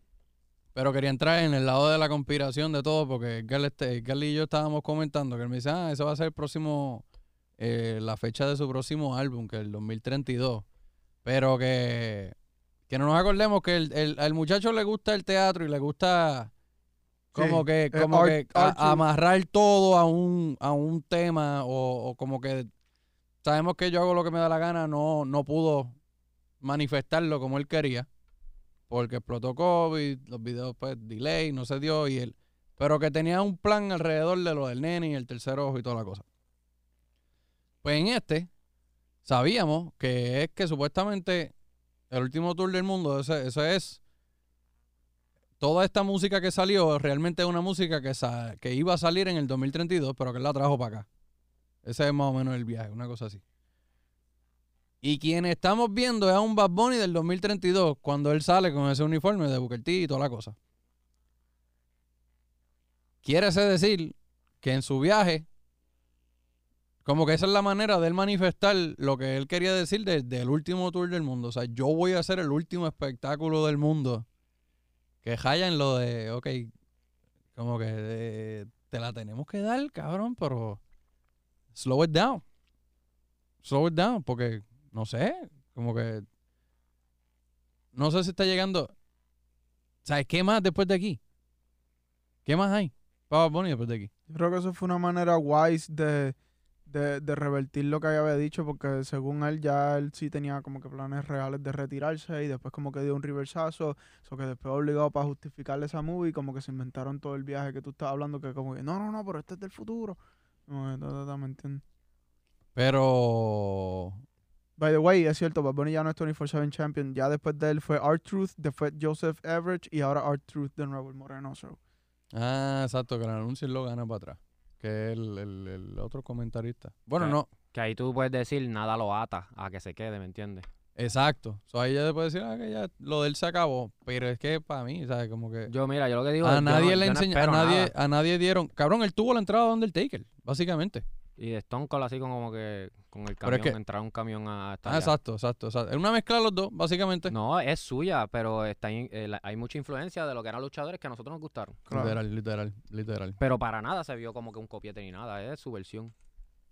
Pero quería entrar en el lado de la conspiración de todo, porque Edgar, este, Edgar y yo estábamos comentando que él me dice, ah, eso va a ser el próximo, eh, la fecha de su próximo álbum, que es el 2032. Pero que, que no nos acordemos que el, el- al muchacho le gusta el teatro y le gusta como Sí, que, eh, como art- que art amarrar todo a un, a un tema o, o como que sabemos que yo hago lo que me da la gana, no, no pudo manifestarlo como él quería porque explotó COVID, los videos pues delay, no se dio y él, pero que tenía un plan alrededor de lo del nene y el tercer ojo y toda la cosa. Pues en este sabíamos que es que supuestamente el último tour del mundo, ese- eso es toda esta música que salió realmente es una música que, que iba a salir en el 2032, pero que él la trajo para acá. Ese es más o menos el viaje, una cosa así. Y quien estamos viendo es a un Bad Bunny del 2032, cuando él sale con ese uniforme de Booker T y toda la cosa. Quiere decir que en su viaje, como que esa es la manera de él manifestar lo que él quería decir desde el último tour del mundo. O sea, yo voy a hacer el último espectáculo del mundo. Que en lo de, ok, como que te la tenemos que dar, cabrón, pero slow it down. Slow it down, porque no sé, como que no sé si está llegando. ¿Sabes qué más después de aquí? ¿Qué más hay? Bad Bunny después de aquí. Yo creo que eso fue una manera wise de, de, de revertir lo que había dicho, porque según él ya él sí tenía como que planes reales de retirarse y después como que dio un reversazo, eso que después obligado para justificarle esa movie, como que se inventaron todo el viaje que tú estás hablando, que como que no, no, no, pero este es del futuro. No, eh, ta, ta, ta, ¿me entiendes? Pero By the way, es cierto, Bad Bunny ya no es 24-7 champion, ya después de él fue R-Truth, después Joseph Everett y ahora R-Truth de nuevo, el moreno. so. Ah, exacto, que el anuncio lo gana para atrás. Que es el, el- el otro comentarista. Bueno, no, Que ahí tú puedes decir, nada lo ata a que se quede, ¿me entiendes? exacto. So, ahí ya te puede decir, ah, que ya lo de él se acabó. Pero es que para mí, ¿sabes? Como que Yo, mira, yo lo que digo a nadie no- le yo no a nadie, nada. a nadie dieron. Cabrón, él tuvo la entrada de Undertaker, básicamente. Y de Stone Cold así como que con el Pero es camión, que- entrar un camión a estar Ah, exacto, exacto, exacto. Es una mezcla de los dos, básicamente. No, es suya, pero está in- eh, la- hay mucha influencia de lo que eran luchadores que a nosotros nos gustaron. Claro. Literal, literal, literal. Pero para nada se vio como que un copiete ni nada, es su versión.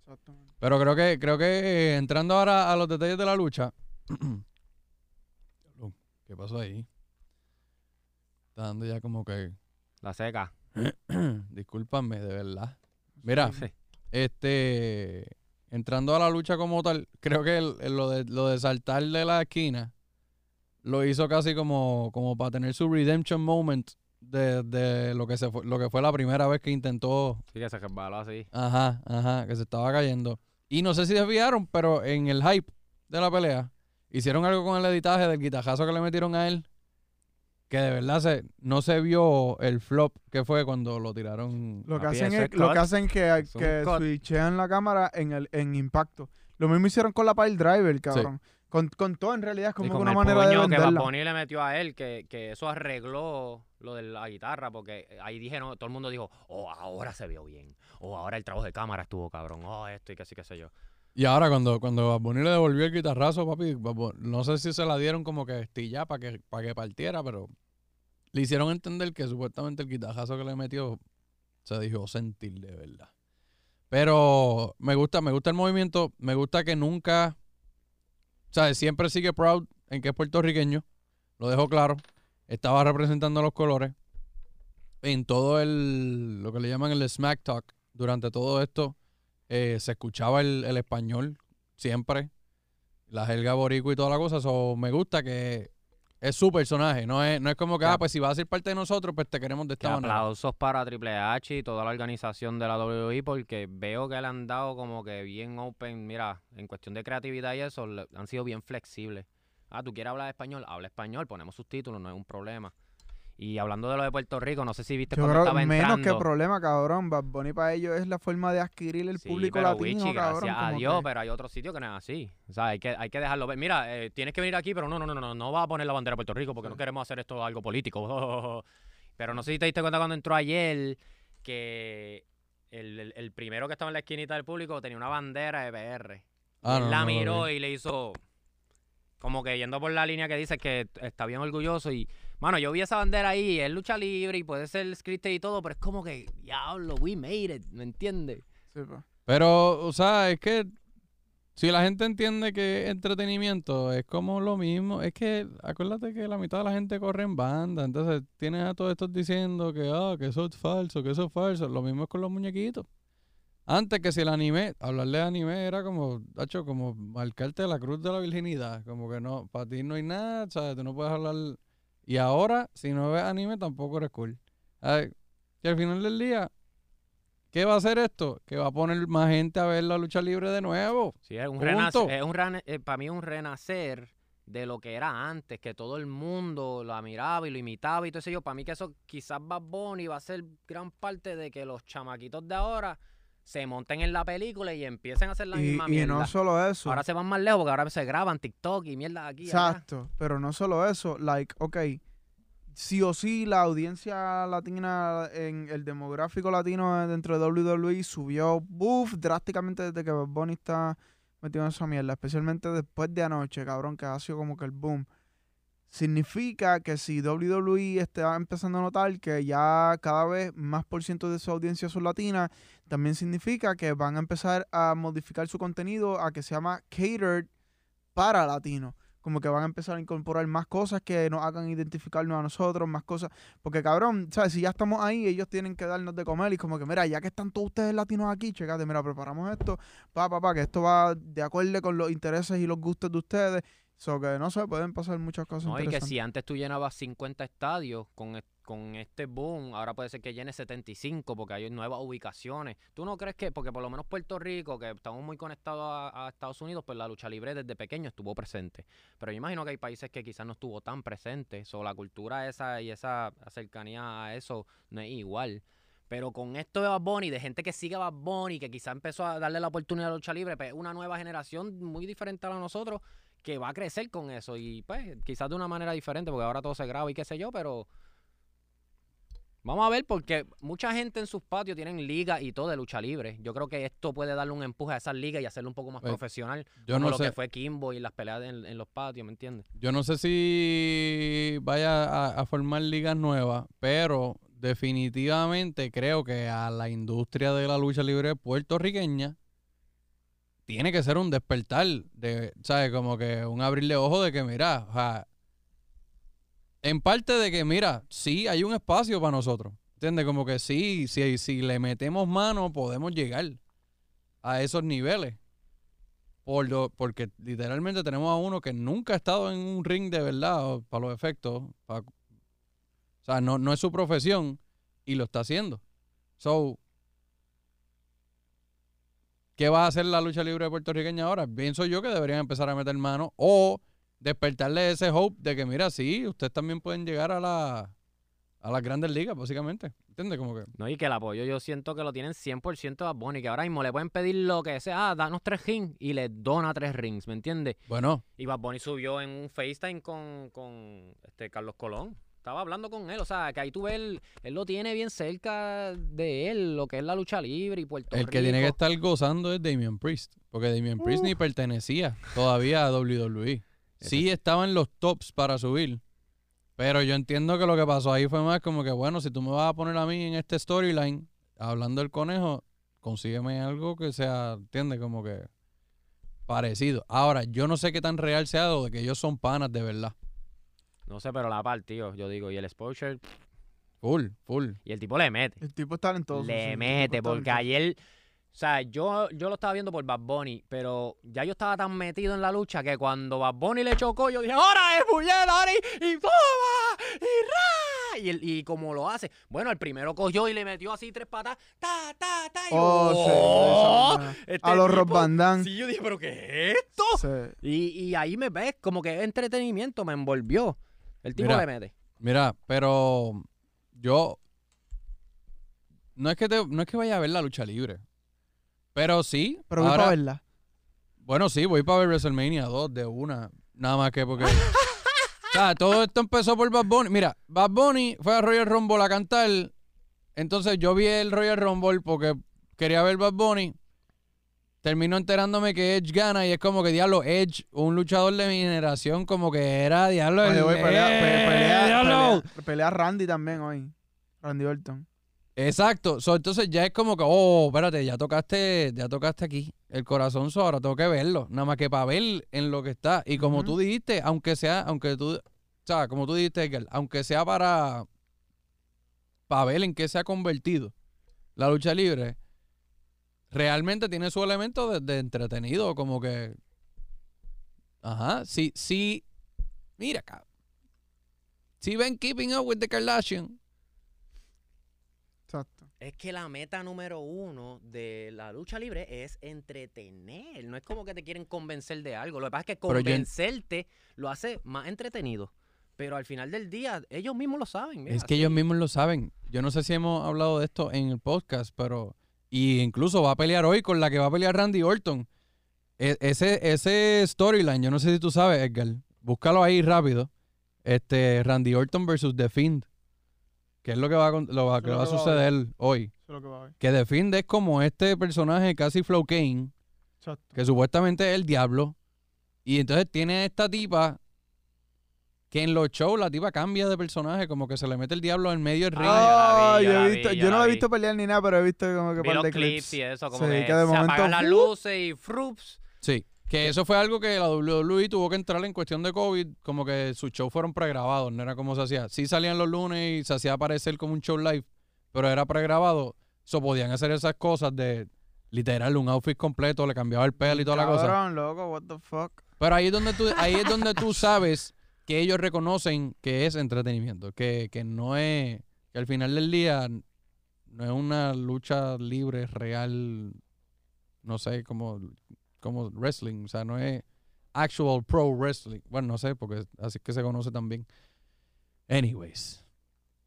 Exactamente. Pero creo que, creo que eh, entrando ahora a los detalles de la lucha. ¿Qué pasó ahí? Está dando ya como que. La seca. Discúlpame, de verdad. Mira, Sí. Este. Entrando a la lucha como tal, creo que el- el- lo, de, lo de saltar de la esquina lo hizo casi como, como para tener su redemption moment de, de lo, que se fue, lo que fue la primera vez que intentó Sí que se resbaló así. Ajá, ajá, que se estaba cayendo. Y no sé si desviaron, pero en el hype de la pelea, hicieron algo con el editaje del guitajazo que le metieron a él, que de verdad se, no se vio el flop que fue cuando lo tiraron. Lo que hacen es, lo que hacen que, switchean la cámara en el en impacto. Lo mismo hicieron con la Pile Driver, cabrón. Con, con todo en realidad es como que con una el manera de puño que venderla. Bunny le metió a él, que, que eso arregló lo de la guitarra, porque ahí dijeron, todo el mundo dijo, oh, ahora se vio bien, o ahora el trabajo de cámara estuvo cabrón, oh, esto y que sí, qué sé yo. Y ahora cuando, cuando Bad Bunny le devolvió el guitarrazo, papi, Bad Bunny- no sé si se la dieron como que estilla para que, para que partiera, pero le hicieron entender que supuestamente el guitarrazo que le metió se dejó sentir de verdad. Pero me gusta, me gusta el movimiento, me gusta que nunca, o sea, siempre sigue proud en que es puertorriqueño, lo dejo claro, estaba representando los colores en todo el, lo que le llaman el smack talk, durante todo esto, eh, se escuchaba el, el español siempre, la jerga boricua y toda la cosa, so, me gusta que es su personaje, no es, no es como que, ah, pues si vas a ser parte de nosotros, pues te queremos de Que esta manera. aplausos para Triple H y toda la organización de la WWE porque veo que le han dado como que bien open, mira, en cuestión de creatividad y eso, le- han sido bien flexibles. Ah, tú quieres hablar español, habla español, ponemos subtítulos, no es un problema. Y hablando de lo de Puerto Rico, no sé si viste Yo cuando creo estaba que menos que entrando. problema, cabrón. Bad Bunny para ellos es la forma de adquirir el Sí, público pero latino, Wichi, cabrón. gracias a Dios, que- pero hay otros sitios que no es así. O sea, hay que, hay que dejarlo ver. Mira, eh, tienes que venir aquí, pero no, no, no, no, no va a poner la bandera de Puerto Rico porque no queremos hacer esto algo político. pero no sé si te diste cuenta cuando entró ayer que el, el- el primero que estaba en la esquinita del público tenía una bandera de PR. Ah, él no, la no miró y le hizo como que yendo por la línea que dice que está bien orgulloso y mano, yo vi esa bandera ahí, es lucha libre y puede ser scripted y todo, pero es como que diablo, we made it, ¿me entiendes? Sí, pues. Pero, o sea, es que si la gente entiende que entretenimiento es como lo mismo, es que acuérdate que la mitad de la gente corre en banda, entonces tienes a todos estos diciendo que, ah, que eso es falso, que eso es falso, lo mismo es con los muñequitos. Antes que si el anime, hablarle de anime era como, hecho, como marcarte la cruz de la virginidad, como que no, para ti no hay nada, ¿sabes? Tú no puedes hablar. Y ahora, si no ves anime, tampoco eres cool. Ay, que al final del día, ¿Qué va a hacer esto? Que va a poner más gente a ver la lucha libre de nuevo. Sí, es un renacer, es un rene- eh, para mí es un renacer de lo que era antes, que todo el mundo la miraba y lo imitaba y todo eso. Yo, para mí que eso quizás Bad Bunny va a ser gran parte de que los chamaquitos de ahora se monten en la película y empiecen a hacer la Y, misma y mierda. no solo eso. Ahora se van más lejos porque ahora se graban TikTok y mierda aquí y. Exacto, pero no solo eso, like, ok, sí o sí la audiencia latina en el demográfico latino dentro de WWE subió buff drásticamente desde que Bunny está metido en esa mierda, especialmente después de anoche, cabrón, que ha sido como que el boom. Significa que si WWE está empezando a notar que ya cada vez más por ciento de su audiencia son latinas, también significa que van a empezar a modificar su contenido a que se llama catered para latinos como que van a empezar a incorporar más cosas que nos hagan identificarnos a nosotros, más cosas. Porque cabrón, ¿sabes? Si ya estamos ahí, ellos tienen que darnos de comer y como que, mira, ya que están todos ustedes latinos aquí, checate, mira, preparamos esto, pa, pa, pa, que esto va de acuerdo con los intereses y los gustos de ustedes. So que no sé, pueden pasar muchas cosas No, y que si antes tú llenabas 50 estadios con, es- con este boom, ahora puede ser que llene 75 porque hay nuevas ubicaciones. ¿Tú no crees que, porque por lo menos Puerto Rico, que estamos muy conectados a, a Estados Unidos, pues la lucha libre desde pequeño estuvo presente. Pero yo imagino que hay países que quizás no estuvo tan presente. O la cultura esa y esa cercanía a eso no es igual. Pero con esto de Bad Bunny, de gente que sigue a Bad Bunny, que quizás empezó a darle la oportunidad a la lucha libre, pues una nueva generación muy diferente a la nosotros, que va a crecer con eso y pues quizás de una manera diferente porque ahora todo se graba y qué sé yo, pero vamos a ver porque mucha gente en sus patios tienen ligas y todo de lucha libre. Yo creo que esto puede darle un empuje a esas ligas y hacerlo un poco más Pues, profesional, Yo como no lo sé, que fue Kimbo y las peleas en, en los patios, ¿me entiendes? yo no sé si vaya a, a formar ligas nuevas, pero definitivamente creo que a la industria de la lucha libre puertorriqueña tiene que ser un despertar de, ¿sabes? Como que un abrirle ojo de que, mira, o sea, en parte de que, mira, sí hay un espacio para nosotros, ¿entiendes? Como que sí, si, si le metemos mano podemos llegar a esos niveles. Por lo- porque literalmente tenemos a uno que nunca ha estado en un ring de verdad, para los efectos. o sea, no, no es su profesión y lo está haciendo. So, ¿qué va a hacer la lucha libre puertorriqueña ahora? Pienso yo que deberían empezar a meter mano o despertarle ese hope de que, mira, sí, ustedes también pueden llegar a la a las grandes ligas, básicamente. ¿Entiendes? Como que. No, y que el apoyo yo siento que lo tienen 100% a Bad Bunny, que ahora mismo le pueden pedir lo que sea, ah, danos tres rings, y le dona tres rings, ¿me entiendes? Bueno, Y Bad Bunny subió en un FaceTime con, con este Carlos Colón. Estaba hablando con él, o sea, que ahí tú ves, él, él lo tiene bien cerca de él, lo que es la lucha libre y Puerto el que tiene que estar gozando es Damian Priest. Porque Damian Priest ni pertenecía todavía a WWE. Sí estaba en los tops para subir. Pero yo entiendo que lo que pasó ahí fue más como que, bueno, si tú me vas a poner a mí en este storyline, hablando del conejo, consígueme algo que sea, ¿entiendes? Como que parecido. Ahora, yo no sé qué tan real sea de que ellos son panas de verdad. No sé, pero la partió, yo digo, y el exposure, Full, full. y el tipo le mete. El tipo es talentoso. Le mete, porque ayer, o sea, yo, yo lo estaba viendo por Bad Bunny, pero ya yo estaba tan metido en la lucha que cuando Bad Bunny le chocó, yo dije, ¡ahora es puñeta, ahora y, y toma! ¡Y ra! Y, el- y como lo hace, bueno, el primero cogió y le metió así tres patas, ta, ta, ta, y yo, Oh, sí, ¡oh! Este A los Rob Van Damme. Sí, yo dije, ¿pero qué es esto? Sí. Y, y ahí me ves, como que entretenimiento, me envolvió. El tipo Mira. le mete. Mira, pero yo no es que te- no es que vaya a ver la lucha libre. Pero sí. Pero voy ahora- para verla. Bueno, sí, voy para ver WrestleMania 2 de una. Nada más que porque. o sea, todo esto empezó por Bad Bunny. Mira, Bad Bunny fue a Royal Rumble a cantar. Entonces yo vi el Royal Rumble porque quería ver Bad Bunny. Termino enterándome que Edge gana y es como que, diablo, Edge, un luchador de mi generación, como que era, diablo, Oye, el- güey, pelea, pe- ¡Eh, pelea, diablo! pelea- Randy también hoy. Randy Orton. Exacto. So, entonces ya es como que, oh, espérate, ya tocaste, ya tocaste aquí el corazón, so, ahora tengo que verlo. Nada más que para ver en lo que está. Y como tú dijiste, aunque sea, aunque tú, o sea, como tú dijiste, Edgar, aunque sea para, para ver en qué se ha convertido la lucha libre, realmente tiene su elemento de, de entretenido, como que, ajá, sí, sí, mira, cabrón. Si ven Keeping Up with the Kardashian, Exacto. Es que la meta número uno de la lucha libre es entretener. No es como que te quieren convencer de algo. Lo que pasa es que convencerte lo hace más entretenido. Pero al final del día, ellos mismos lo saben. mira, Es que sí. ellos mismos lo saben. Yo no sé si hemos hablado de esto en el podcast, pero. Y incluso va a pelear hoy con la que va a pelear Randy Orton. E- ese, ese storyline, yo no sé si tú sabes, Edgar. Búscalo ahí rápido. Este, Randy Orton versus The Fiend. Que es lo que va a, lo va- que va a va suceder hoy. Lo que va a ver. Que The Fiend es como este personaje casi Flow Kane, Exacto. que supuestamente es el diablo. Y entonces tiene esta tipa que en los shows la tipa cambia de personaje, como que se le mete el diablo en medio del ring. Ah, yo yo, la he vi, visto, yo yo no la he vi. visto pelear ni nada, pero he visto como que Vi par los de clips clips. y eso, como Sí, que, que de se momento, apagan las ¡uh! luces y frups. Sí, que eso fue algo que la WWE tuvo que entrar en cuestión de COVID, como que sus shows fueron pregrabados, no era como se hacía. Sí salían los lunes y se hacía aparecer como un show live, pero era pregrabado. So podían hacer esas cosas de literal un outfit completo, le cambiaba el pelo y toda la cosa. Loco, what the fuck. Pero ahí es donde tú, ahí es donde tú sabes que ellos reconocen que es entretenimiento, que, que no es, que al final del día no es una lucha libre real, no sé, como, como wrestling, o sea, no es actual pro wrestling. Bueno, no sé, porque así es que se conoce también. Anyways.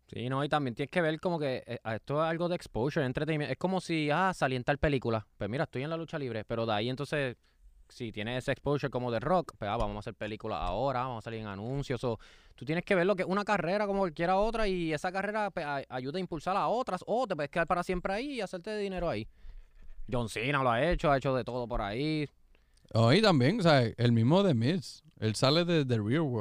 Sí, no, y también tienes que ver como que eh, esto es algo de exposure, entretenimiento. Es como si, ah, salí en película. Pues mira, estoy en la lucha libre, pero de ahí entonces, si tienes ese exposure como de rock, pues ah, vamos a hacer películas ahora, vamos a salir en anuncios. O tú tienes que ver lo que es una carrera como cualquier otra y esa carrera pues, a- ayuda a impulsar a otras o te puedes quedar para siempre ahí y hacerte dinero ahí. John Cena lo ha hecho, ha hecho de todo por ahí. Oh, también, o sea, el mismo de Miz, él sale de The Real World.